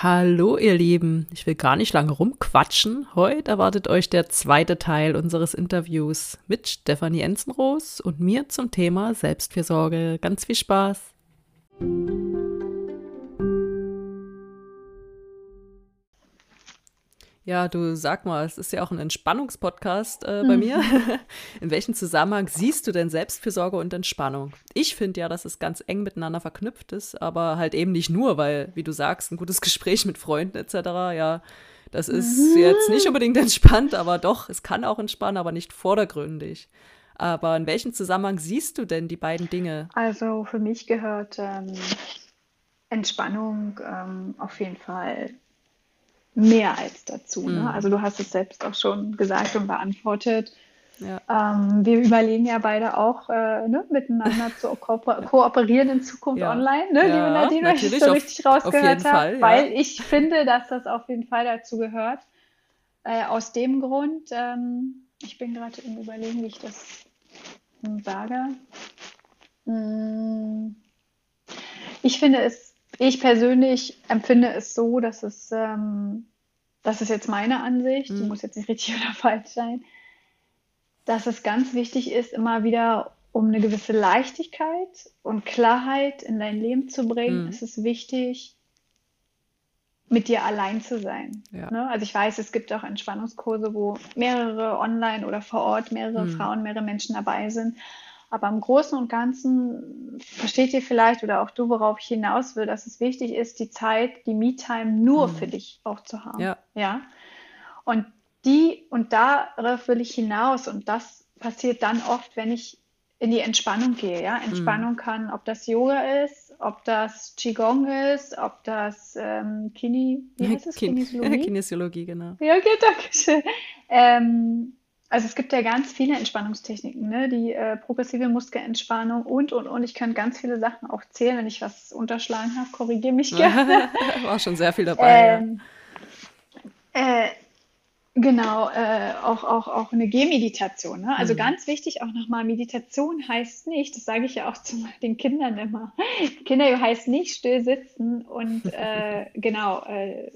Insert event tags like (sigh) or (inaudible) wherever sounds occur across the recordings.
Hallo ihr Lieben, ich will gar nicht lange rumquatschen. Heute erwartet euch der zweite Teil unseres Interviews mit Stefanie Enzenroos und mir zum Thema Selbstfürsorge. Ganz viel Spaß! Ja, du sag mal, es ist ja auch ein Entspannungspodcast äh, bei mhm. mir. (laughs) In welchem Zusammenhang siehst du denn Selbstfürsorge und Entspannung? Ich finde ja, dass es ganz eng miteinander verknüpft ist, aber halt eben nicht nur, weil, wie du sagst, ein gutes (laughs) Gespräch mit Freunden etc., ja, das ist mhm. jetzt nicht unbedingt entspannt, aber doch, es kann auch entspannen, aber nicht vordergründig. Aber in welchem Zusammenhang siehst du denn die beiden Dinge? Also für mich gehört ähm, Entspannung ähm, auf jeden Fall mehr als dazu. Ne? Mhm. Also du hast es selbst auch schon gesagt und beantwortet. Ja. Ähm, wir überlegen ja beide auch, äh, ne, miteinander zu ko kooperieren in Zukunft ja. online, ne, ja, liebe Nadine, ich so richtig rausgehört habe, weil ich finde, dass das auf jeden Fall dazu gehört. Äh, aus dem Grund, ähm, ich bin gerade im Überlegen, wie ich das sage. Hm. Ich finde es, ich persönlich empfinde es so, dass es ähm, das ist jetzt meine Ansicht, die mhm. muss jetzt nicht richtig (laughs) oder falsch sein, dass es ganz wichtig ist, immer wieder um eine gewisse Leichtigkeit und Klarheit in dein Leben zu bringen, mhm. ist es wichtig, mit dir allein zu sein. Ja. Ne? Also ich weiß, es gibt auch Entspannungskurse, wo mehrere online oder vor Ort mehrere mhm. Frauen, mehrere Menschen dabei sind. Aber im Großen und Ganzen versteht ihr vielleicht oder auch du, worauf ich hinaus will, dass es wichtig ist, die Zeit, die Me-Time nur mhm. für dich auch zu haben. Ja. ja. Und die und darauf will ich hinaus und das passiert dann oft, wenn ich in die Entspannung gehe. Ja, Entspannung mhm. kann, ob das Yoga ist, ob das Qigong ist, ob das ähm, Kini, wie heißt es? Kinesiologie? (laughs) Kinesiologie, genau. Ja, okay, danke schön. Ähm, also es gibt ja ganz viele Entspannungstechniken, ne? die äh, progressive Muskelentspannung und, und, und. Ich kann ganz viele Sachen auch zählen. Wenn ich was unterschlagen habe, korrigiere mich (laughs) gerne. War schon sehr viel dabei. Ähm, ja. äh, Genau, äh, auch, auch, auch eine Gehmeditation. Ne? Also mhm. ganz wichtig auch nochmal, Meditation heißt nicht, das sage ich ja auch (laughs) zu den Kindern immer, Kinder heißt nicht still sitzen und (laughs) äh, genau, äh,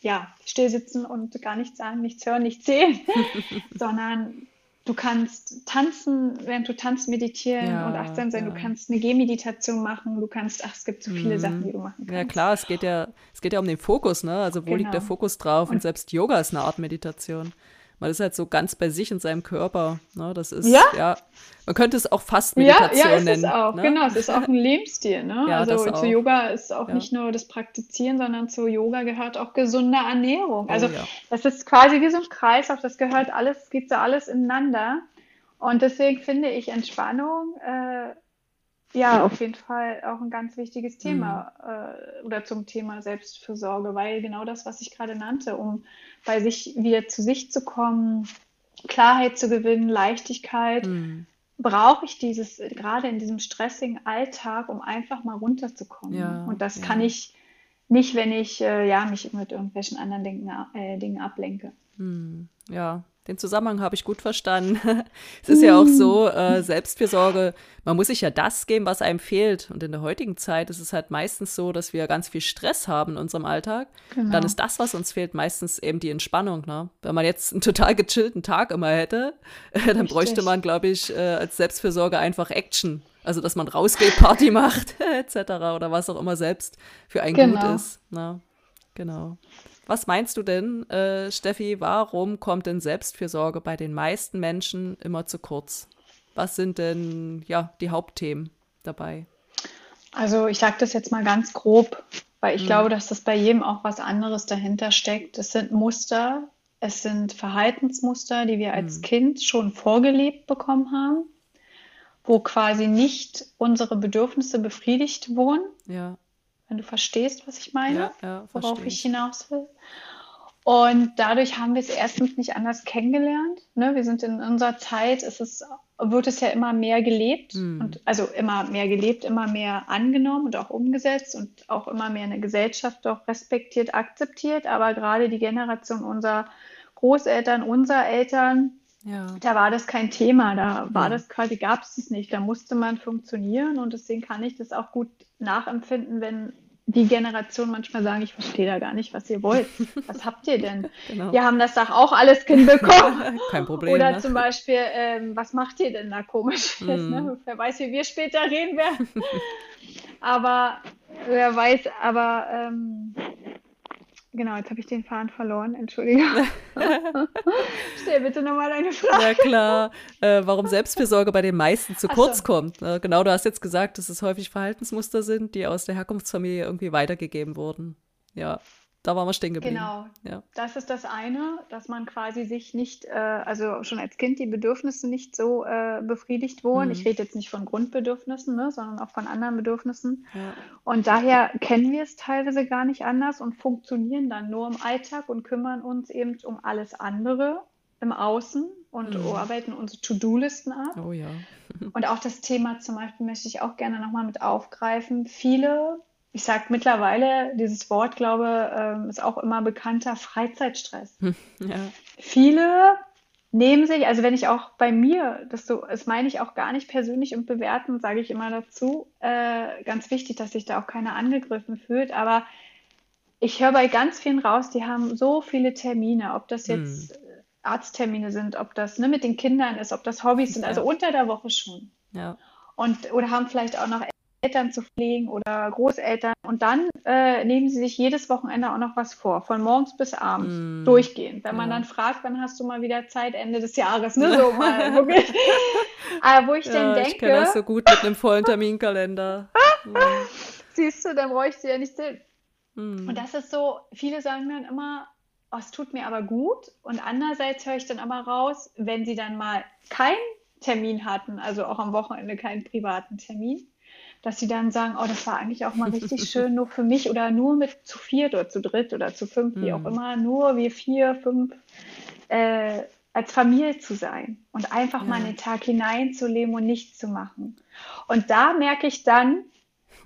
ja, still sitzen und gar nichts sagen, nichts hören, nichts sehen, (laughs) sondern Du kannst tanzen, während du tanzt, meditieren ja, und achtsam sein. Ja. Du kannst eine Gehmeditation machen. Du kannst, ach, es gibt so viele mhm. Sachen, die du machen kannst. Ja, klar, es geht ja, es geht ja um den Fokus, ne? Also, wo genau. liegt der genau. Fokus drauf? Und, und selbst Yoga ist eine Art Meditation man ist halt so ganz bei sich in seinem Körper. Ne? Das ist, ja? ja man könnte es auch fast Meditation ja, ja, ist nennen. Es auch. Ne? Genau, es ist auch ein Lebensstil. Ne? (laughs) Ja, also zu Yoga ist auch ja. nicht nur das Praktizieren, sondern zu Yoga gehört auch gesunde Ernährung. Also oh, das ist quasi wie so ein Kreislauf, das gehört alles, geht so alles ineinander. Und deswegen finde ich Entspannung äh, ja, auf jeden Fall auch ein ganz wichtiges Thema mhm. äh, oder zum Thema Selbstfürsorge, weil genau das, was ich gerade nannte, um bei sich wieder zu sich zu kommen, Klarheit zu gewinnen, Leichtigkeit, mhm. brauche ich dieses, gerade in diesem stressigen Alltag, um einfach mal runterzukommen. Ja, Und das ja. kann ich nicht, wenn ich äh, ja, mich mit irgendwelchen anderen Dingen, äh, Dingen ablenke. Mhm. Ja, den Zusammenhang habe ich gut verstanden. (laughs) es ist ja auch so, äh, Selbstfürsorge, man muss sich ja das geben, was einem fehlt. Und in der heutigen Zeit ist es halt meistens so, dass wir ganz viel Stress haben in unserem Alltag. Genau. Dann ist das, was uns fehlt, meistens eben die Entspannung. Ne? Wenn man jetzt einen total gechillten Tag immer hätte, äh, (laughs) dann Richtig. bräuchte man, glaube ich, äh, als Selbstfürsorge einfach Action. Also, dass man rausgeht, Party macht, (laughs) etc. oder was auch immer selbst für einen genau. gut ist. Ne? Genau. Was meinst du denn, äh, Steffi, warum kommt denn Selbstfürsorge bei den meisten Menschen immer zu kurz? Was sind denn ja die Hauptthemen dabei? Also ich sage das jetzt mal ganz grob, weil ich hm. glaube, dass das bei jedem auch was anderes dahinter steckt. Es sind Muster, es sind Verhaltensmuster, die wir als hm. Kind schon vorgelebt bekommen haben, wo quasi nicht unsere Bedürfnisse befriedigt wurden. Ja wenn du verstehst, was ich meine, ja, ja, worauf ich hinaus will. Und dadurch haben wir es erstens nicht anders kennengelernt. Ne? Wir sind in unserer Zeit, es ist, wird es ja immer mehr gelebt hm. und also immer mehr gelebt, immer mehr angenommen und auch umgesetzt und auch immer mehr eine Gesellschaft doch respektiert, akzeptiert. Aber gerade die Generation unserer Großeltern, unserer Eltern, ja. da war das kein Thema. Da war das quasi, gab es es nicht. Da musste man funktionieren und deswegen kann ich das auch gut nachempfinden, wenn die Generation manchmal sagen, ich verstehe da gar nicht, was ihr wollt. (laughs) Was habt ihr denn? Genau. Wir haben das doch auch alles hinbekommen. (laughs) Kein Problem. Oder ne? zum Beispiel, ähm, was macht ihr denn da komisch? (laughs) Mm. Ne? Wer weiß, wie wir später reden werden. aber wer weiß, aber ähm, Genau, jetzt habe ich den Faden verloren, Entschuldigung. (laughs) (laughs) Stell bitte nochmal eine Frage. Ja klar, äh, warum Selbstfürsorge bei den meisten zu Ach kurz so. kommt. Äh, genau, du hast jetzt gesagt, dass es häufig Verhaltensmuster sind, die aus der Herkunftsfamilie irgendwie weitergegeben wurden. Ja da waren wir stehen geblieben. Genau. Ja. Das ist das eine, dass man quasi sich nicht, äh, also schon als Kind die Bedürfnisse nicht so äh, befriedigt wurden. Mhm. Ich rede jetzt nicht von Grundbedürfnissen, ne, sondern auch von anderen Bedürfnissen. Ja. Und daher kennen wir es teilweise gar nicht anders und funktionieren dann nur im Alltag und kümmern uns eben um alles andere im Außen und mhm. arbeiten unsere To-Do-Listen ab. Oh ja. (laughs) und auch das Thema zum Beispiel möchte ich auch gerne nochmal mit aufgreifen. Viele ich sage mittlerweile, dieses Wort, glaube ähm, ist auch immer bekannter, Freizeitstress. Hm, ja. Viele nehmen sich, also wenn ich auch bei mir, das so, das meine ich auch gar nicht persönlich und bewerten, sage ich immer dazu, äh, ganz wichtig, dass sich da auch keiner angegriffen fühlt, aber ich höre bei ganz vielen raus, die haben so viele Termine, ob das jetzt hm. Arzttermine sind, ob das ne, mit den Kindern ist, ob das Hobbys sind, also unter der Woche schon. Ja. Und, oder haben vielleicht auch noch Eltern zu pflegen oder Großeltern. Und dann äh, nehmen sie sich jedes Wochenende auch noch was vor, von morgens bis abends, mm. durchgehend. Wenn man ja. dann fragt, wann hast du mal wieder Zeit, Ende des Jahres, ne? So mal (laughs) wirklich. Aber wo ich ja, dann denke. Ich kenne das so gut mit einem vollen Terminkalender. (laughs) mm. Siehst du, dann bräuchte ich ja nicht Sinn. Mm. Und das ist so, viele sagen dann immer, oh, es tut mir aber gut. Und andererseits höre ich dann aber raus, wenn sie dann mal keinen Termin hatten, also auch am Wochenende keinen privaten Termin, dass sie dann sagen, oh, das war eigentlich auch mal richtig (laughs) schön, nur für mich oder nur mit zu viert oder zu dritt oder zu fünf, wie auch mhm. immer, nur wir vier, fünf äh, als Familie zu sein und einfach ja. mal in den Tag hineinzuleben und nichts zu machen. Und da merke ich dann,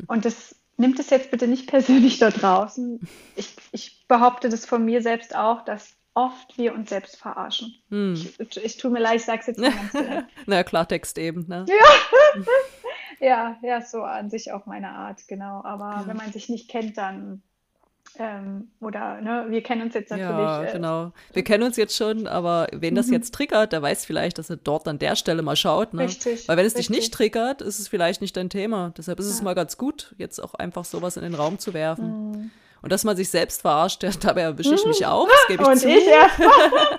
und das nimmt es jetzt bitte nicht (laughs) persönlich dort draußen, ich, ich behaupte das von mir selbst auch, dass oft wir uns selbst verarschen. Hm. Ich, ich tue mir leid, ich sage es jetzt (laughs) mal ganz direkt. Na, Klartext eben, ne? Ja. Ja, ja, so an sich auch meine Art, genau. Aber ja. wenn man sich nicht kennt, dann ähm, oder ne, wir kennen uns jetzt natürlich. Ja, äh, genau. Wir kennen uns jetzt schon, aber wen das mhm. jetzt triggert, der weiß vielleicht, dass er dort an der Stelle mal schaut. Ne? Richtig. Weil wenn es richtig. dich nicht triggert, ist es vielleicht nicht dein Thema. Deshalb ist ja. es mal ganz gut, jetzt auch einfach sowas in den Raum zu werfen. Mhm. Und dass man sich selbst verarscht, (laughs) dabei erwische ich mich auch, das gebe ich Und zu. Ich, ja. (laughs)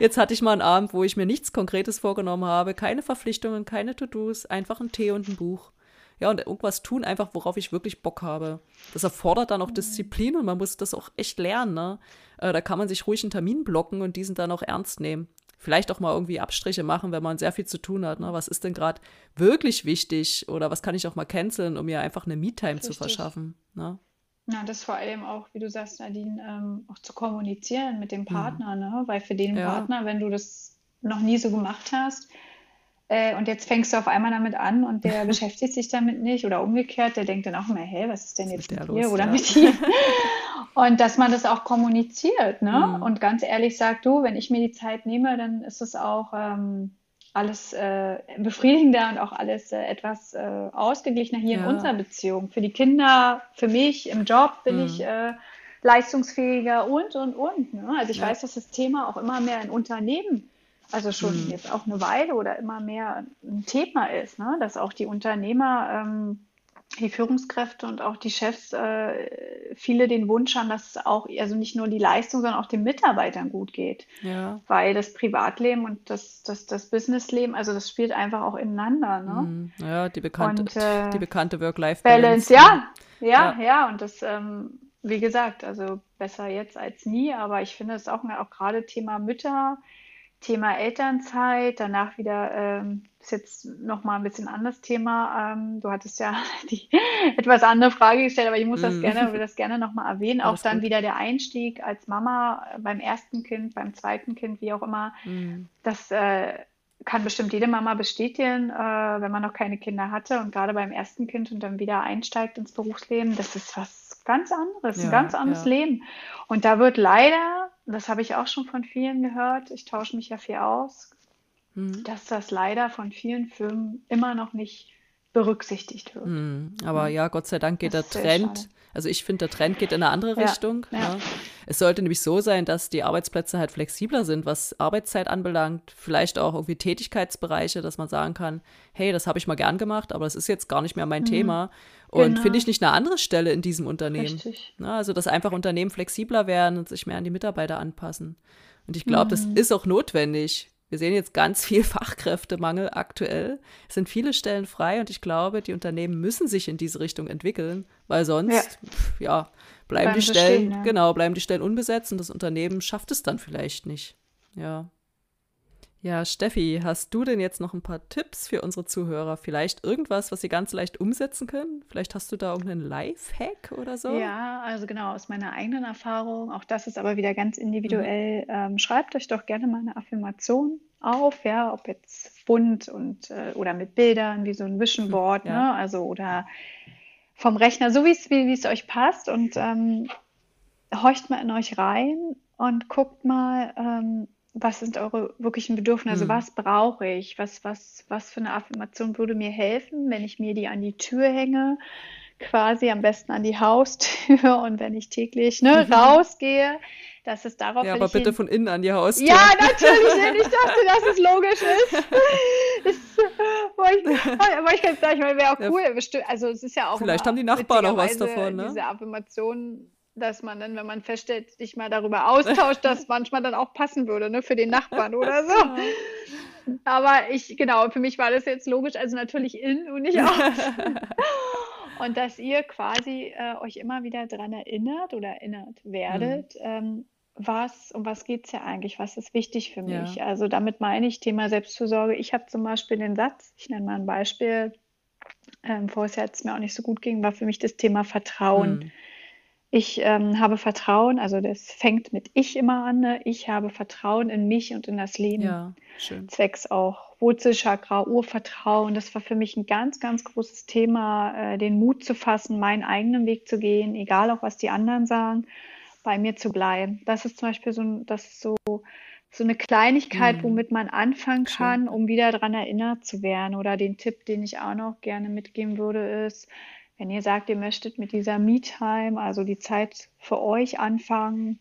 Jetzt hatte ich mal einen Abend, wo ich mir nichts Konkretes vorgenommen habe, keine Verpflichtungen, keine To-Dos, einfach ein Tee und ein Buch. Ja, und irgendwas tun, einfach worauf ich wirklich Bock habe. Das erfordert dann auch Disziplin und man muss das auch echt lernen. Ne? Äh, da kann man sich ruhig einen Termin blocken und diesen dann auch ernst nehmen. Vielleicht auch mal irgendwie Abstriche machen, wenn man sehr viel zu tun hat. Ne? Was ist denn gerade wirklich wichtig oder was kann ich auch mal canceln, um mir einfach eine Me-Time zu verschaffen? Ne? Ja, das vor allem auch, wie du sagst, Nadine, ähm, auch zu kommunizieren mit dem mhm. Partner, mhm. ne? Weil für den ja. Partner, wenn du das noch nie so gemacht hast, äh, und jetzt fängst du auf einmal damit an und der (laughs) beschäftigt sich damit nicht oder umgekehrt, der denkt dann auch immer, hä, was ist denn jetzt mit dir oder ja. mit (laughs) dir? und dass man das auch kommuniziert, ne? Mhm. Und ganz ehrlich sagt, du, wenn ich mir die Zeit nehme, dann ist es auch ähm, alles äh, befriedigender und auch alles äh, etwas äh, ausgeglichener hier ja. in unserer Beziehung. Für die Kinder, für mich im Job bin mhm. ich äh, leistungsfähiger und, und, und. Ne? Also ich ja. weiß, dass das Thema auch immer mehr in Unternehmen, also schon mhm. jetzt auch eine Weile oder immer mehr ein Thema ist, ne? dass auch die Unternehmer ähm, die Führungskräfte und auch die Chefs äh, viele den Wunsch haben, dass es auch, also nicht nur die Leistung, sondern auch den Mitarbeitern gut geht. Ja. Weil das Privatleben und das, das, das Businessleben, also das spielt einfach auch ineinander. Ne? Mhm. Ja, die bekannte, und, äh, die bekannte Work-Life-Balance. Balance, ja. ja. Ja, ja, und das, ähm, wie gesagt, also besser jetzt als nie, aber ich finde es auch, auch gerade Thema Mütter, Thema Elternzeit, danach wieder ähm, ist jetzt nochmal ein bisschen anderes Thema. Ähm, du hattest ja (laughs) die etwas andere Frage gestellt, aber ich muss das mm. gerne, will das gerne nochmal erwähnen. Auch dann gut. wieder der Einstieg als Mama beim ersten Kind, beim zweiten Kind, wie auch immer. Mm. Das äh, kann bestimmt jede Mama bestätigen, äh, wenn man noch keine Kinder hatte und gerade beim ersten Kind und dann wieder einsteigt ins Berufsleben. Das ist was ganz anderes, ja, ein ganz anderes ja. Leben. Und da wird leider, das habe ich auch schon von vielen gehört, ich tausche mich ja viel aus, mhm. dass das leider von vielen Firmen immer noch nicht berücksichtigt wird. Mhm. Aber ja, Gott sei Dank geht das der Trend also ich finde, der Trend geht in eine andere Richtung. Ja, ja. Es sollte nämlich so sein, dass die Arbeitsplätze halt flexibler sind, was Arbeitszeit anbelangt, vielleicht auch irgendwie Tätigkeitsbereiche, dass man sagen kann, hey, das habe ich mal gern gemacht, aber das ist jetzt gar nicht mehr mein mhm. Thema. Und genau. finde ich nicht eine andere Stelle in diesem Unternehmen. Richtig. Na, also, dass einfach Unternehmen flexibler werden und sich mehr an die Mitarbeiter anpassen. Und ich glaube, mhm. das ist auch notwendig. Wir sehen jetzt ganz viel (laughs) Fachkräftemangel aktuell. Es sind viele Stellen frei und ich glaube, die Unternehmen müssen sich in diese Richtung entwickeln, weil sonst, ja, pf, ja bleiben, die Stellen, stehen, ja. genau, bleiben die Stellen unbesetzt und das Unternehmen schafft es dann vielleicht nicht. Ja. Ja, Steffi, hast du denn jetzt noch ein paar Tipps für unsere Zuhörer? Vielleicht irgendwas, was sie ganz leicht umsetzen können? Vielleicht hast du da irgendeinen Live-Hack oder so? Ja, also genau, aus meiner eigenen Erfahrung, auch das ist aber wieder ganz individuell. Mhm. Ähm, schreibt euch doch gerne mal eine Affirmation auf, ja, ob jetzt bunt und äh, oder mit Bildern, wie so ein Vision Board, ja. ne? Also oder vom Rechner, so wie es wie es euch passt und ähm, horcht mal in euch rein und guckt mal, ähm, was sind eure wirklichen Bedürfnisse? Also mhm. was brauche ich? Was, was, was für eine Affirmation würde mir helfen, wenn ich mir die an die Tür hänge? Quasi am besten an die Haustür (laughs) und wenn ich täglich ne, mhm. rausgehe, dass es darauf. Ja, aber bitte von innen an die Haustür. Ja, natürlich. ich dachte, dass es logisch ist. (laughs) aber ich, ich kann sagen, wäre auch cool. Ja, also es ist ja auch. Vielleicht haben die Nachbarn noch was davon, ne? Diese Affirmation dass man dann, wenn man feststellt, sich mal darüber austauscht, dass manchmal dann auch passen würde, ne, für den Nachbarn oder so. Aber ich, genau, für mich war das jetzt logisch, also natürlich in und nicht aus. (laughs) und dass ihr quasi äh, euch immer wieder daran erinnert oder erinnert werdet, mhm. ähm, was, um was geht es ja eigentlich, was ist wichtig für mich. Ja. Also damit meine ich Thema Selbstfürsorge. Ich habe zum Beispiel den Satz, ich nenne mal ein Beispiel, ähm, vorher es mir auch nicht so gut ging, war für mich das Thema Vertrauen. Mhm. Ich ähm, habe Vertrauen, also das fängt mit ich immer an. Ne? Ich habe Vertrauen in mich und in das Leben. Ja, schön. Zwecks auch Wurzelchakra, Urvertrauen. Das war für mich ein ganz, ganz großes Thema, äh, den Mut zu fassen, meinen eigenen Weg zu gehen, egal auch was die anderen sagen, bei mir zu bleiben. Das ist zum Beispiel so, das ist so, so eine Kleinigkeit, mhm. womit man anfangen kann, schön. um wieder daran erinnert zu werden. Oder den Tipp, den ich auch noch gerne mitgeben würde, ist, wenn ihr sagt, ihr möchtet mit dieser Me-Time, also die Zeit für euch anfangen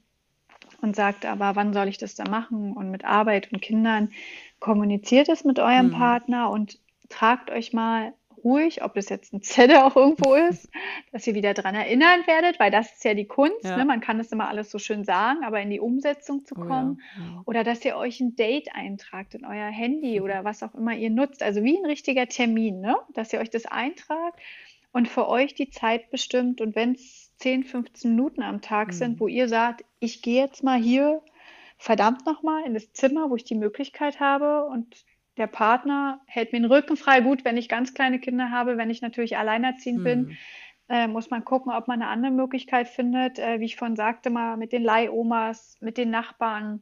und sagt, aber wann soll ich das da machen und mit Arbeit und Kindern, kommuniziert es mit eurem mhm. Partner und tragt euch mal ruhig, ob das jetzt ein Zettel auch irgendwo ist, (laughs) dass ihr wieder daran erinnern werdet, weil das ist ja die Kunst. Ja. Ne? Man kann das immer alles so schön sagen, aber in die Umsetzung zu kommen. Oh ja. Oder dass ihr euch ein Date eintragt in euer Handy mhm. oder was auch immer ihr nutzt. Also wie ein richtiger Termin, ne? dass ihr euch das eintragt und für euch die Zeit bestimmt. Und wenn es 10, 15 Minuten am Tag mhm. sind, wo ihr sagt, ich gehe jetzt mal hier verdammt nochmal in das Zimmer, wo ich die Möglichkeit habe und der Partner hält mir den Rücken frei. Gut, wenn ich ganz kleine Kinder habe, wenn ich natürlich alleinerziehend mhm. bin, äh, muss man gucken, ob man eine andere Möglichkeit findet, äh, wie ich vorhin sagte, mal mit den Leihomas, mit den Nachbarn,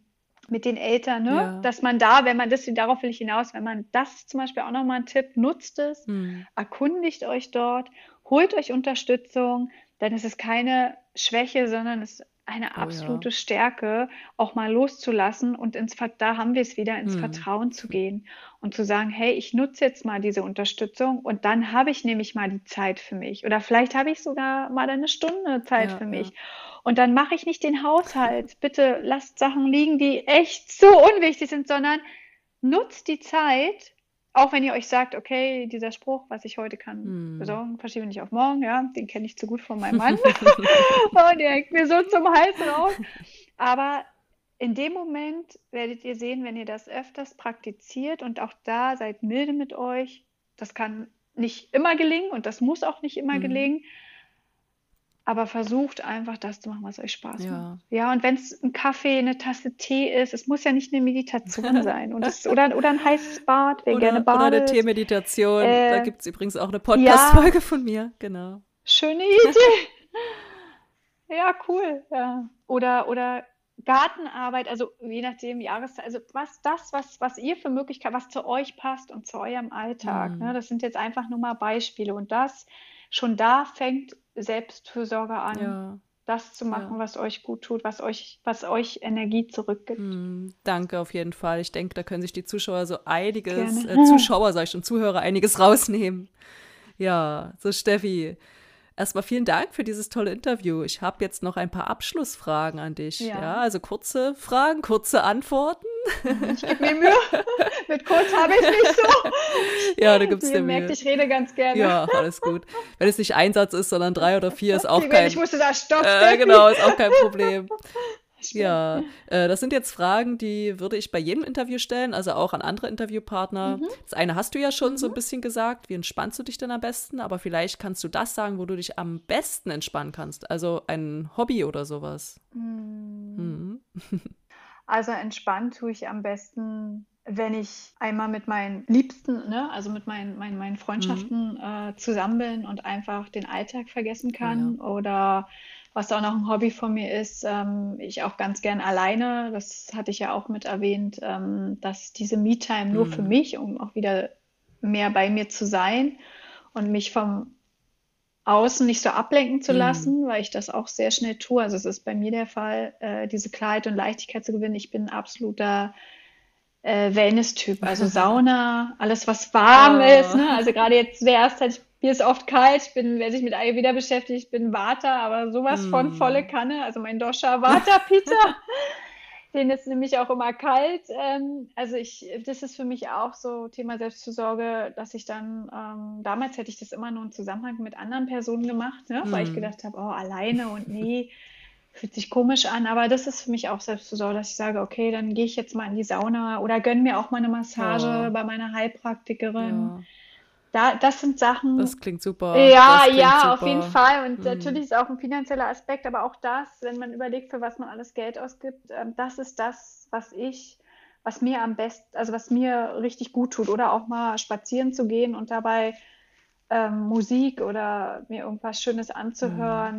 mit den Eltern, ne? Ja. dass man da, wenn man das, darauf will ich hinaus, wenn man das zum Beispiel auch nochmal ein Tipp, nutzt es, mhm. erkundigt euch dort, holt euch Unterstützung, dann ist es keine Schwäche, sondern es eine absolute oh, ja. Stärke, auch mal loszulassen und ins, da haben wir es wieder, ins mhm. Vertrauen zu gehen und zu sagen, hey, ich nutze jetzt mal diese Unterstützung und dann habe ich nämlich mal die Zeit für mich oder vielleicht habe ich sogar mal eine Stunde Zeit ja, für mich. Ja. Und dann mache ich nicht den Haushalt. (laughs) Bitte lasst Sachen liegen, die echt so unwichtig sind, sondern nutzt die Zeit, auch wenn ihr euch sagt, okay, dieser Spruch, was ich heute kann hm. besorgen, verschiebe nicht auf morgen, ja, den kenne ich zu gut von meinem Mann. und (laughs) der hängt mir so zum Hals raus. Aber in dem Moment werdet ihr sehen, wenn ihr das öfters praktiziert und auch da seid milde mit euch. Das kann nicht immer gelingen und das muss auch nicht immer mhm. gelingen. Aber versucht einfach das zu machen, was euch Spaß Ja. macht. Ja, und wenn es ein Kaffee, eine Tasse Tee ist, es muss ja nicht eine Meditation (laughs) sein. Und es, oder, oder ein heißes Bad, wer gerne Oder, oder eine badet. Teemeditation. Da Äh, gibt es übrigens auch eine ja, Podcast-Folge von mir. Genau. schöne Idee. (laughs) Ja, cool. Ja. Oder, oder Gartenarbeit, also je nachdem, Jahreszeit, also was das, was, was ihr für Möglichkeiten, was zu euch passt und zu eurem Alltag, ne? Hm. Das sind jetzt einfach nur mal Beispiele. Und das, schon da fängt Selbstfürsorge an, Ja, das zu machen, ja. was euch gut tut, was euch, was euch Energie zurückgibt. Hm, danke auf jeden Fall. Ich denke, da können sich die Zuschauer so einiges, äh. Zuschauer, sag ich schon, Zuhörer einiges (laughs) rausnehmen. Ja, so Steffi. Erstmal vielen Dank für dieses tolle Interview. Ich habe jetzt noch ein paar Abschlussfragen an dich. Ja, Ja, also kurze Fragen, kurze Antworten. (laughs) ich gebe mir Mühe. (laughs) Mit kurz habe ich nicht so. (laughs) Ja, du gibst Ihr dir merkt, ich rede ganz gerne. Ja, alles gut. Wenn es nicht ein Satz ist, sondern drei oder vier, ist auch Die Welt, ich kein, musste da Stopp, äh, genau, ist auch kein Problem. Stimmt. Ja, äh, das sind jetzt Fragen, die würde ich bei jedem Interview stellen, also auch an andere Interviewpartner. Mhm. Das eine hast du ja schon so ein bisschen gesagt. Wie entspannst du dich denn am besten? Aber vielleicht kannst du das sagen, wo du dich am besten entspannen kannst. Also ein Hobby oder sowas. Hm. Mhm. Also entspannt tue ich am besten, wenn ich einmal mit meinen Liebsten, ne, also mit meinen, meinen, meinen Mhm. Freundschaften äh, zusammen bin und einfach den Alltag vergessen Ja. kann. Oder was auch noch ein Hobby von mir ist, ähm, ich auch ganz gern alleine, das hatte ich ja auch mit erwähnt, ähm, dass diese Me-Time nur für Mhm. mich, um auch wieder mehr bei mir zu sein und mich vom Außen nicht so ablenken zu Mhm. lassen, weil ich das auch sehr schnell tue. Also es ist bei mir der Fall, äh, diese Klarheit und Leichtigkeit zu gewinnen. Ich bin ein absoluter äh, Wellness-Typ. Also (laughs) Sauna, alles was warm ist. Oh. Ne? Also gerade jetzt zur Jahreszeit, mir ist oft kalt. Ich bin, wer sich mit Ayurveda beschäftigt, ich bin Vata, aber sowas von volle. Kanne. Also mein Dosha Vata Pita. (laughs) Den ist nämlich auch immer kalt. Ähm, also ich, das ist für mich auch so Thema Selbstfürsorge, dass ich dann, ähm, damals hätte ich das immer nur im Zusammenhang mit anderen Personen gemacht, ne? weil ich Mhm. gedacht habe, oh, alleine und nee, fühlt sich komisch an. Aber das ist für mich auch Selbstfürsorge, dass ich sage, okay, dann gehe ich jetzt mal in die Sauna oder gönn mir auch mal eine Massage Oh, bei meiner Heilpraktikerin. ja, Da, das sind Sachen, das klingt super. ja, klingt ja, auf jeden super. Fall. Und Mhm. natürlich ist auch ein finanzieller Aspekt, aber auch das, wenn man überlegt, für was man alles Geld ausgibt, ähm, das ist das, was ich, was mir am besten, also was mir richtig gut tut. Oder auch mal spazieren zu gehen und dabei ähm, Musik oder mir irgendwas Schönes Mhm.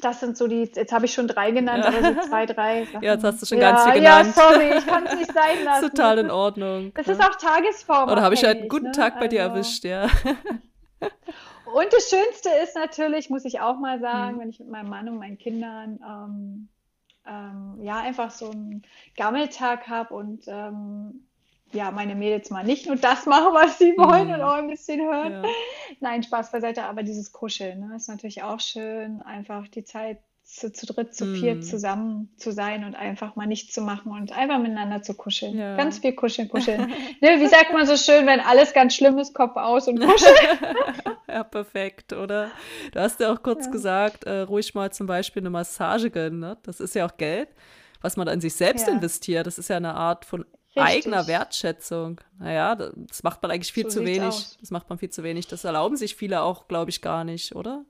Das sind so die, jetzt habe ich schon drei genannt, Ja. aber so zwei, drei (laughs) Sachen. Ja, jetzt hast du schon ja, ganz viel ja, genannt. sorry, ich kann es nicht sein (laughs) Ist lassen. total in Ordnung. das ist auch tagesformabhängig, Oder habe ich halt einen guten ne? Tag bei dir Also. erwischt, ja. (laughs) Und das Schönste ist natürlich, muss ich auch mal sagen, Mhm. wenn ich mit meinem Mann und meinen Kindern ähm, ähm, ja einfach so einen Gammeltag habe und ähm, ja, meine Mädels mal nicht nur das machen, was sie wollen und Mhm. auch ein bisschen hören. Ja. Nein, Spaß beiseite, aber dieses Kuscheln, ne, ist natürlich auch schön, einfach die Zeit zu, zu dritt, zu viert Mhm. zusammen zu sein und einfach mal nichts zu machen und einfach miteinander zu kuscheln. Ja. Ganz viel kuscheln, kuscheln. (laughs) ne, wie sagt man so schön, wenn alles ganz schlimm ist, Kopf aus und kuscheln. (laughs) Ja, perfekt, oder? Du hast ja auch kurz Ja. gesagt, äh, ruhig mal zum Beispiel eine Massage gönnen. Ne? Das ist ja auch Geld, was man an sich selbst Ja. investiert. Das ist ja eine Art von Richtig. eigener Wertschätzung. Naja, das macht man eigentlich viel So zu wenig. aus. Das macht man viel zu wenig. Das erlauben sich viele auch, glaube ich, gar nicht, oder?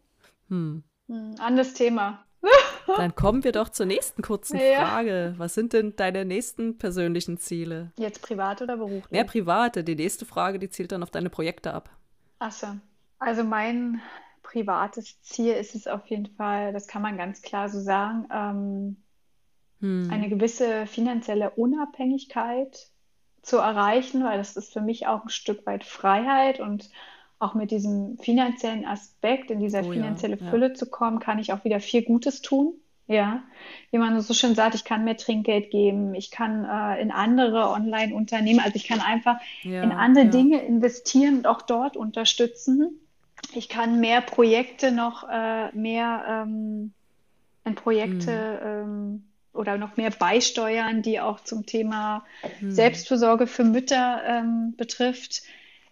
Hm. Hm, anderes Thema. (laughs) Dann kommen wir doch zur nächsten kurzen Ja. Frage. Was sind denn deine nächsten persönlichen Ziele? Jetzt privat oder beruflich? Mehr private. Die nächste Frage, die zielt dann auf deine Projekte ab. Ach so. Also mein privates Ziel ist es auf jeden Fall, das kann man ganz klar so sagen, ähm, Hm. eine gewisse finanzielle Unabhängigkeit zu erreichen, weil das ist für mich auch ein Stück weit Freiheit und auch mit diesem finanziellen Aspekt in dieser Oh ja, finanzielle ja. Fülle zu kommen, kann ich auch wieder viel Gutes tun. Ja, wie man so schön sagt, ich kann mehr Trinkgeld geben, ich kann äh, in andere Online-Unternehmen, also ich kann einfach Ja, in andere ja. Dinge investieren und auch dort unterstützen. Ich kann mehr Projekte noch äh, mehr ähm, in Projekte ähm, oder noch mehr beisteuern, die auch zum Thema Hm. Selbstfürsorge für Mütter ähm, betrifft.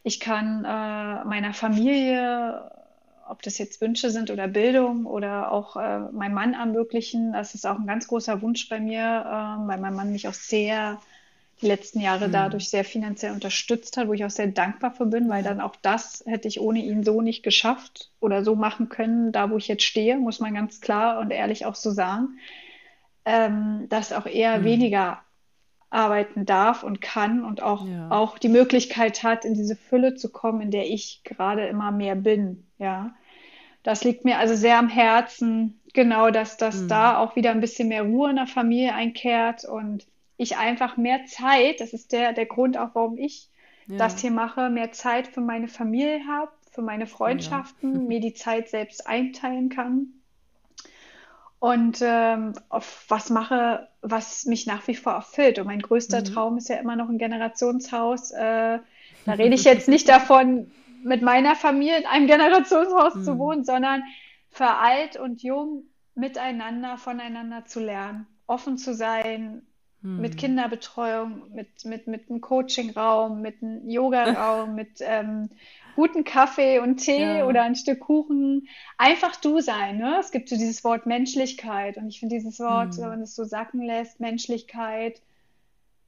Ich kann äh, meiner Familie, ob das jetzt Wünsche sind oder Bildung oder auch äh, meinem Mann ermöglichen. Das ist auch ein ganz großer Wunsch bei mir, äh, weil mein Mann mich auch sehr die letzten Jahre mhm. dadurch sehr finanziell unterstützt hat, wo ich auch sehr dankbar für bin, weil dann auch das hätte ich ohne ihn so nicht geschafft oder so machen können, da wo ich jetzt stehe, muss man ganz klar und ehrlich auch so sagen, ähm, dass auch er mhm. weniger arbeiten darf und kann und auch, ja. auch die Möglichkeit hat, in diese Fülle zu kommen, in der ich gerade immer mehr bin. Ja, das liegt mir also sehr am Herzen, genau, dass das mhm. da auch wieder ein bisschen mehr Ruhe in der Familie einkehrt und ich einfach mehr Zeit, das ist der, der Grund auch, warum ich ja. das hier mache, mehr Zeit für meine Familie habe, für meine Freundschaften, ja. (laughs) mir die Zeit selbst einteilen kann und ähm, auf was mache, was mich nach wie vor erfüllt. Und mein größter mhm. Traum ist ja immer noch ein Generationshaus. Äh, da rede ich jetzt nicht davon, mit meiner Familie in einem Generationshaus mhm. zu wohnen, sondern für alt und jung miteinander, voneinander zu lernen, offen zu sein, mhm. mit Kinderbetreuung, mit, mit, mit einem Coachingraum, mit einem Yogaraum, (laughs) mit ähm, guten Kaffee und Tee ja. oder ein Stück Kuchen. Einfach du sein. Ne? Es gibt so dieses Wort Menschlichkeit und ich finde dieses Wort, mhm. wenn man es so sacken lässt, Menschlichkeit.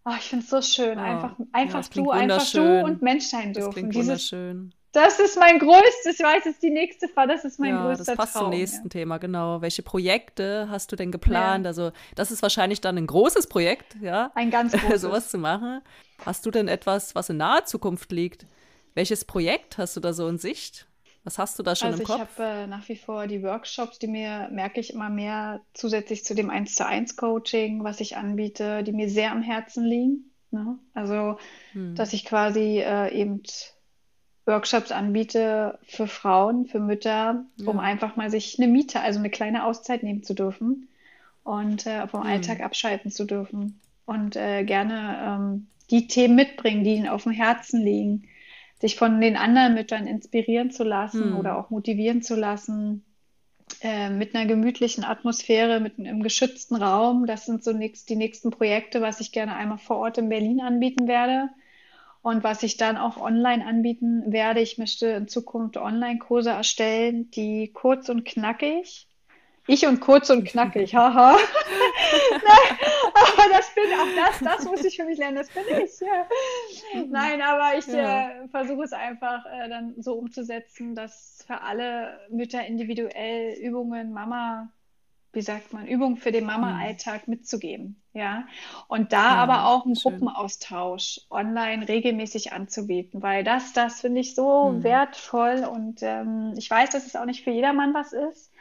Oh, ich finde es so schön. Oh. Einfach, einfach ja, du, einfach du und Mensch sein dürfen. Das klingt dieses, wunderschön. Das ist mein größtes, ich weiß, es ist die nächste Frage, das ist mein ja, größter Das passt Traum, zum nächsten ja. Thema, genau. Welche Projekte hast du denn geplant? Ja. Also, das ist wahrscheinlich dann ein großes Projekt, ja. Ein ganz (laughs) großes. Sowas zu machen. Hast du denn etwas, was in naher Zukunft liegt? Welches Projekt hast du da so in Sicht? Was hast du da schon also im Kopf? Ich habe äh, nach wie vor die Workshops, die mir, merke ich immer mehr, zusätzlich zu dem 1 zu 1 Coaching, was ich anbiete, die mir sehr am Herzen liegen. Ne? Also, hm. dass ich quasi äh, eben Workshops anbiete für Frauen, für Mütter, ja. um einfach mal sich eine Miete, also eine kleine Auszeit nehmen zu dürfen und äh, vom hm. Alltag abschalten zu dürfen und äh, gerne ähm, die Themen mitbringen, die ihnen auf dem Herzen liegen sich von den anderen Müttern inspirieren zu lassen hm. oder auch motivieren zu lassen, äh, mit einer gemütlichen Atmosphäre, mit einem geschützten Raum. Das sind so nix, die nächsten Projekte, was ich gerne einmal vor Ort in Berlin anbieten werde. Und was ich dann auch online anbieten werde, ich möchte in Zukunft Online-Kurse erstellen, die kurz und knackig ich und kurz und knackig, haha. (laughs) aber das bin auch das, das (laughs) muss ich für mich lernen, das bin ich. Ja. Nein, aber ich ja. äh, versuche es einfach äh, dann so umzusetzen, dass für alle Mütter individuell Übungen, Mama, wie sagt man, Übungen für den Mama-Alltag mitzugeben. Ja. Und da ja, aber auch einen schön. Gruppenaustausch online regelmäßig anzubieten, weil das, das finde ich so hm. wertvoll und ähm, ich weiß, dass es auch nicht für jedermann was ist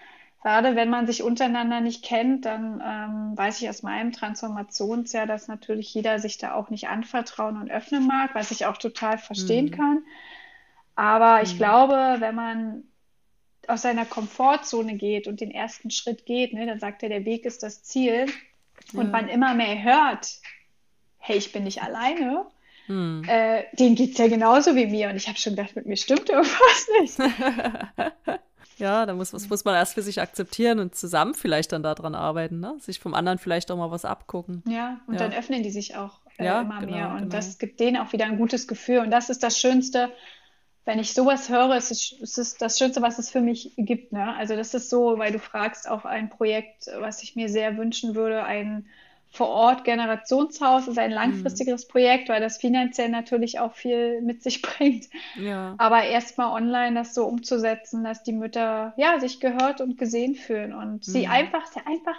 gerade wenn man sich untereinander nicht kennt, dann ähm, weiß ich aus meinem Transformationsjahr, dass natürlich jeder sich da auch nicht anvertrauen und öffnen mag, was ich auch total verstehen mhm. kann. Aber ich mhm. glaube, wenn man aus seiner Komfortzone geht und den ersten Schritt geht, ne, dann sagt er, der Weg ist das Ziel. Ja. Und man immer mehr hört, hey, ich bin nicht alleine, hm. Äh, denen geht es ja genauso wie mir. Und ich habe schon gedacht, mit mir stimmt irgendwas nicht. (laughs) Ja, da muss, das muss man erst für sich akzeptieren und zusammen vielleicht dann daran arbeiten, ne? Sich vom anderen vielleicht auch mal was abgucken. Ja, und ja. dann öffnen die sich auch äh, ja, immer genau, mehr. Und genau. das gibt denen auch wieder ein gutes Gefühl. Und das ist das Schönste, wenn ich sowas höre, ist es, ist es das Schönste, was es für mich gibt. Ne? Also das ist so, weil du fragst, auch ein Projekt, was ich mir sehr wünschen würde, ein vor Ort Generationshaus ist ein langfristigeres mhm. Projekt, weil das finanziell natürlich auch viel mit sich (laughs) bringt. Ja. Aber erstmal online das so umzusetzen, dass die Mütter ja sich gehört und gesehen fühlen und mhm. sie einfach, sie einfach,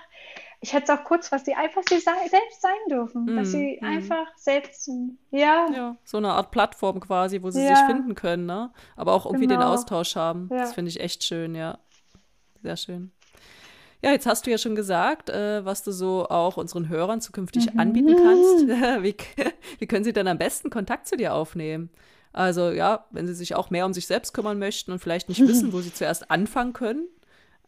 ich hätte es auch kurz was, sie einfach sie sei, selbst sein dürfen, mhm. dass sie mhm. einfach selbst, ja. Ja, so eine Art Plattform quasi, wo sie ja. sich finden können, ne? Aber auch irgendwie genau. den Austausch haben. Das finde ich echt schön, ja. Sehr schön. Ja, jetzt hast du ja schon gesagt, äh, was du so auch unseren Hörern zukünftig mhm. anbieten kannst. (laughs) wie, wie können sie denn am besten Kontakt zu dir aufnehmen? Also ja, wenn sie sich auch mehr um sich selbst kümmern möchten und vielleicht nicht wissen, wo (laughs) sie zuerst anfangen können.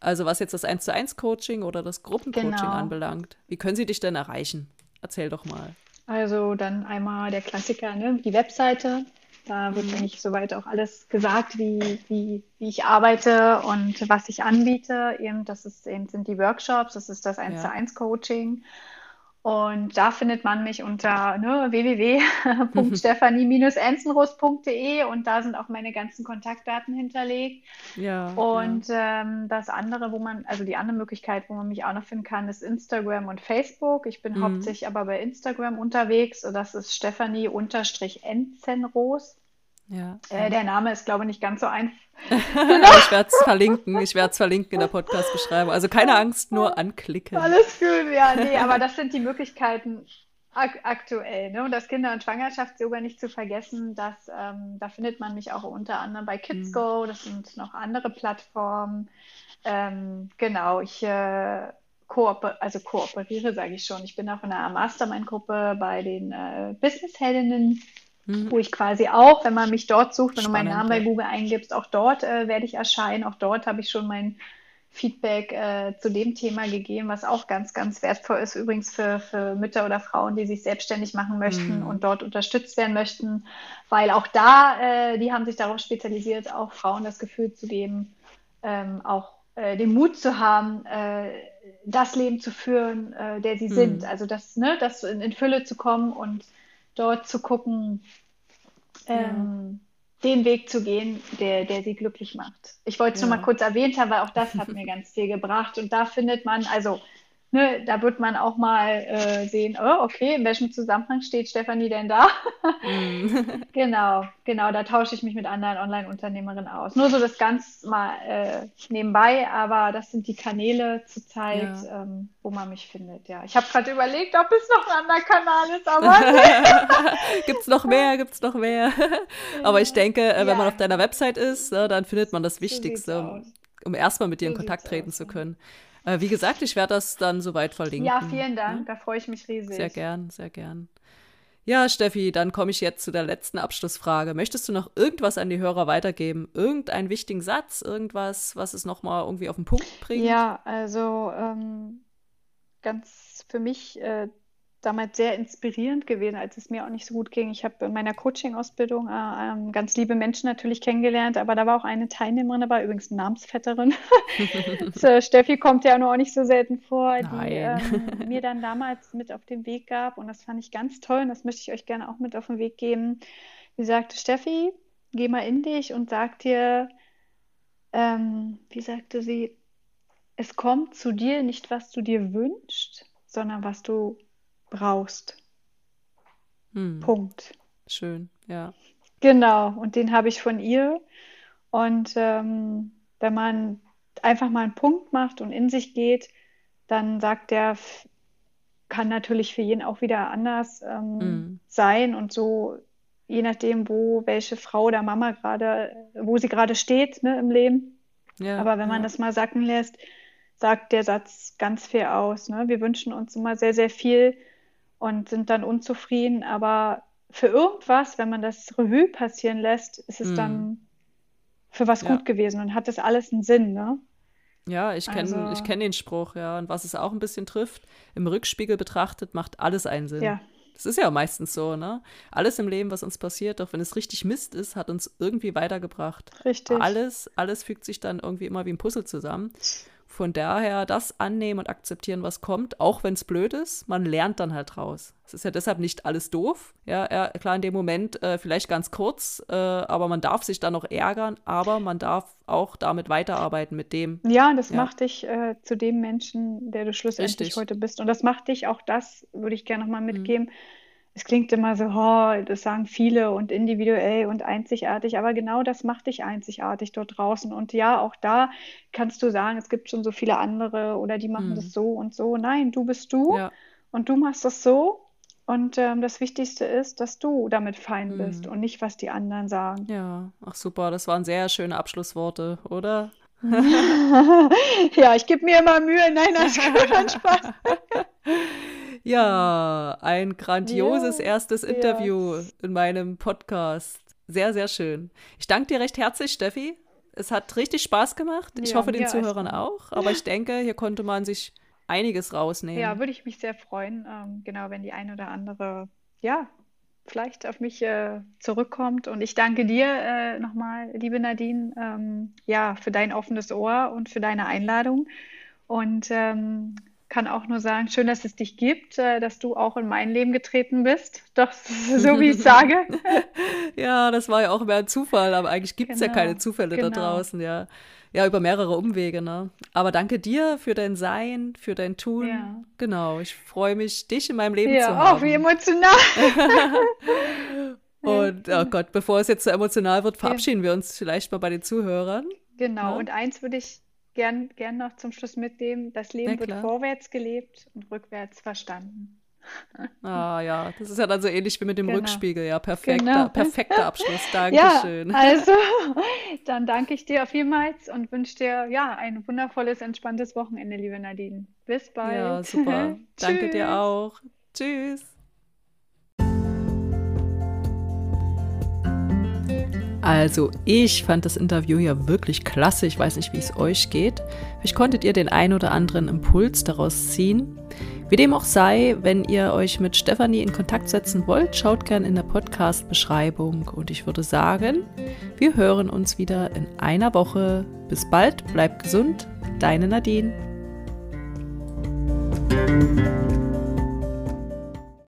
Also was jetzt das 1 zu 1 Coaching oder das Gruppencoaching genau. anbelangt. Wie können sie dich denn erreichen? Erzähl doch mal. Also dann einmal der Klassiker, ne? die Webseite da wird eigentlich soweit auch alles gesagt, wie, wie, wie ich arbeite und was ich anbiete. Eben, das ist eben, sind die Workshops, das ist das 1 zu 1 Coaching. Und da findet man mich unter ne, (laughs) www.stephanie-enzenrost.de und da sind auch meine ganzen Kontaktdaten hinterlegt. Ja. Und ja. Ähm, das andere, wo man, also die andere Möglichkeit, wo man mich auch noch finden kann, ist Instagram und Facebook. Ich bin mhm. hauptsächlich aber bei Instagram unterwegs. Das ist Stephanie-enzenrost. Ja. Äh, der Name ist, glaube ich, nicht ganz so einfach. (laughs) ich werde es verlinken. Ich werde es verlinken in der Podcast-Beschreibung. Also keine Angst, nur anklicken. Alles gut, ja, nee, aber das sind die Möglichkeiten ak aktuell. Ne? Und das Kinder- und Schwangerschaftsyoga nicht zu vergessen, dass, ähm, da findet man mich auch unter anderem bei KidsGo. Mhm. Das sind noch andere Plattformen. Ähm, genau, ich äh, kooper also kooperiere, sage ich schon. Ich bin auch in einer Mastermind-Gruppe bei den äh, Business-Heldinnen mhm. wo ich quasi auch, wenn man mich dort sucht, wenn Spannend, du meinen Namen bei Google eingibst, auch dort äh, werde ich erscheinen. Auch dort habe ich schon mein Feedback äh, zu dem Thema gegeben, was auch ganz, ganz wertvoll ist, übrigens für, für Mütter oder Frauen, die sich selbstständig machen möchten mhm. und dort unterstützt werden möchten, weil auch da, äh, die haben sich darauf spezialisiert, auch Frauen das Gefühl zu geben, ähm, auch äh, den Mut zu haben, äh, das Leben zu führen, äh, der sie mhm. sind. Also das, ne, das in, in Fülle zu kommen und dort zu gucken, ähm, ja. den Weg zu gehen, der, der sie glücklich macht. Ich wollte es ja. nur mal kurz erwähnt haben, weil auch das hat mir (laughs) ganz viel gebracht. Und da findet man, also ne, da wird man auch mal äh, sehen, oh, okay, in welchem Zusammenhang steht Stefanie denn da? mm. (laughs) genau, genau, da tausche ich mich mit anderen Online-Unternehmerinnen aus. Nur so das ganz mal äh, nebenbei, aber das sind die Kanäle zurzeit, ja. ähm, wo man mich findet. Ja, ich habe gerade überlegt, ob es noch ein anderer Kanal ist, aber (laughs) (laughs) gibt es noch mehr, gibt es noch mehr. aber ich denke, äh, wenn ja. man auf deiner Website ist, äh, dann findet man das Wichtigste, um erstmal mit dir in Kontakt treten aus, zu können. Äh, wie gesagt, ich werde das dann soweit verlinken. Ja, vielen Dank. Ja? Da freue ich mich riesig. Sehr gern, sehr gern. Ja, Steffi, dann komme ich jetzt zu der letzten Abschlussfrage. Möchtest du noch irgendwas an die Hörer weitergeben? Irgendeinen wichtigen Satz? Irgendwas, was es nochmal irgendwie auf den Punkt bringt? Ja, also ähm, ganz für mich äh, damals sehr inspirierend gewesen, als es mir auch nicht so gut ging. Ich habe in meiner Coaching-Ausbildung äh, ähm, ganz liebe Menschen natürlich kennengelernt, aber da war auch eine Teilnehmerin dabei, übrigens eine Namensvetterin. (laughs) Steffi kommt ja nur auch nicht so selten vor, die ähm, mir dann damals mit auf den Weg gab und das fand ich ganz toll und das möchte ich euch gerne auch mit auf den Weg geben. Sie sagte, Steffi, geh mal in dich und sag dir, ähm, wie sagte sie, es kommt zu dir nicht, was du dir wünschst, sondern was du brauchst. Hm. Punkt. Schön, ja. Genau, und den habe ich von ihr. Und ähm, wenn man einfach mal einen Punkt macht und in sich geht, dann sagt der, kann natürlich für jeden auch wieder anders ähm, mm. sein und so, je nachdem, wo welche Frau oder Mama gerade, wo sie gerade steht ne, im Leben. Ja, Aber wenn man das mal sacken lässt, sagt der Satz ganz fair aus. Ne? Wir wünschen uns immer sehr, sehr viel und sind dann unzufrieden. Aber für irgendwas, wenn man das Revue passieren lässt, ist es mm. dann für was ja. gut gewesen und hat das alles einen Sinn, ne? Ja, ich kenne also, kenn den Spruch, ja. Und was es auch ein bisschen trifft, im Rückspiegel betrachtet, macht alles einen Sinn. Ja. Das ist ja meistens so, ne? Alles im Leben, was uns passiert, auch wenn es richtig Mist ist, hat uns irgendwie weitergebracht. Richtig. Alles, alles fügt sich dann irgendwie immer wie ein Puzzle zusammen. Von daher das annehmen und akzeptieren, was kommt, auch wenn es blöd ist, man lernt dann halt raus. Es ist ja deshalb nicht alles doof. Ja, ja klar, in dem Moment äh, vielleicht ganz kurz, äh, aber man darf sich dann noch ärgern, aber man darf auch damit weiterarbeiten mit dem. Ja, das ja. macht dich äh, zu dem Menschen, der du schlussendlich Richtig. heute bist. Und das macht dich auch das, würde ich gerne nochmal mhm. mitgeben. Mhm es klingt immer so, oh, das sagen viele und individuell und einzigartig, aber genau das macht dich einzigartig dort draußen. Und ja, auch da kannst du sagen, es gibt schon so viele andere oder die machen mhm. das so und so. Nein, du bist du ja. und du machst das so. Und ähm, das Wichtigste ist, dass du damit fein bist mhm. und nicht, was die anderen sagen. Ja, ach super, das waren sehr schöne Abschlussworte, oder? (laughs) ja, ich gebe mir immer Mühe. Nein, das (laughs) ist Spaß. Ja, ein grandioses ja, erstes Interview ja. in meinem Podcast. Sehr, sehr schön. Ich danke dir recht herzlich, Steffi. Es hat richtig Spaß gemacht. Ich ja, hoffe, den Zuhörern auch. Aber ich denke, hier konnte man sich einiges rausnehmen. Ja, würde ich mich sehr freuen. Ähm, genau, wenn die eine oder andere, ja, vielleicht auf mich äh, zurückkommt. Und ich danke dir äh, nochmal, liebe Nadine, ähm, ja, für dein offenes Ohr und für deine Einladung. Und ähm, kann auch nur sagen, schön, dass es dich gibt, äh, dass du auch in mein Leben getreten bist. Doch, (laughs) so wie ich sage. (laughs) ja, das war ja auch mehr ein Zufall, aber eigentlich gibt es genau, ja keine Zufälle genau. da draußen, ja. Ja, über mehrere Umwege, ne? Aber danke dir für dein Sein, für dein Tun. Ja. Genau, ich freue mich, dich in meinem Leben ja, zu haben. Ja, oh, wie emotional. (laughs) und, oh Gott, bevor es jetzt so emotional wird, verabschieden ja. wir uns vielleicht mal bei den Zuhörern. Genau, ja? und eins würde ich gern, gern noch zum Schluss mitnehmen. Das Leben wird vorwärts gelebt und rückwärts verstanden. (laughs) Ah ja, das ist ja dann so ähnlich wie mit dem genau. Rückspiegel. Ja, perfekter, genau. (laughs) perfekter Abschluss. Dankeschön. Ja, also, (laughs) dann danke ich dir auf vielmals und wünsche dir ja ein wundervolles, entspanntes Wochenende, liebe Nadine. Bis bald. Ja, super. danke dir auch. Tschüss. Also, ich fand das Interview ja wirklich klasse. Ich weiß nicht, wie es euch geht. Vielleicht konntet ihr den ein oder anderen Impuls daraus ziehen. Wie dem auch sei, wenn ihr euch mit Stefanie in Kontakt setzen wollt, schaut gerne in der Podcast-Beschreibung. Und ich würde sagen, wir hören uns wieder in einer Woche. Bis bald, bleibt gesund, deine Nadine.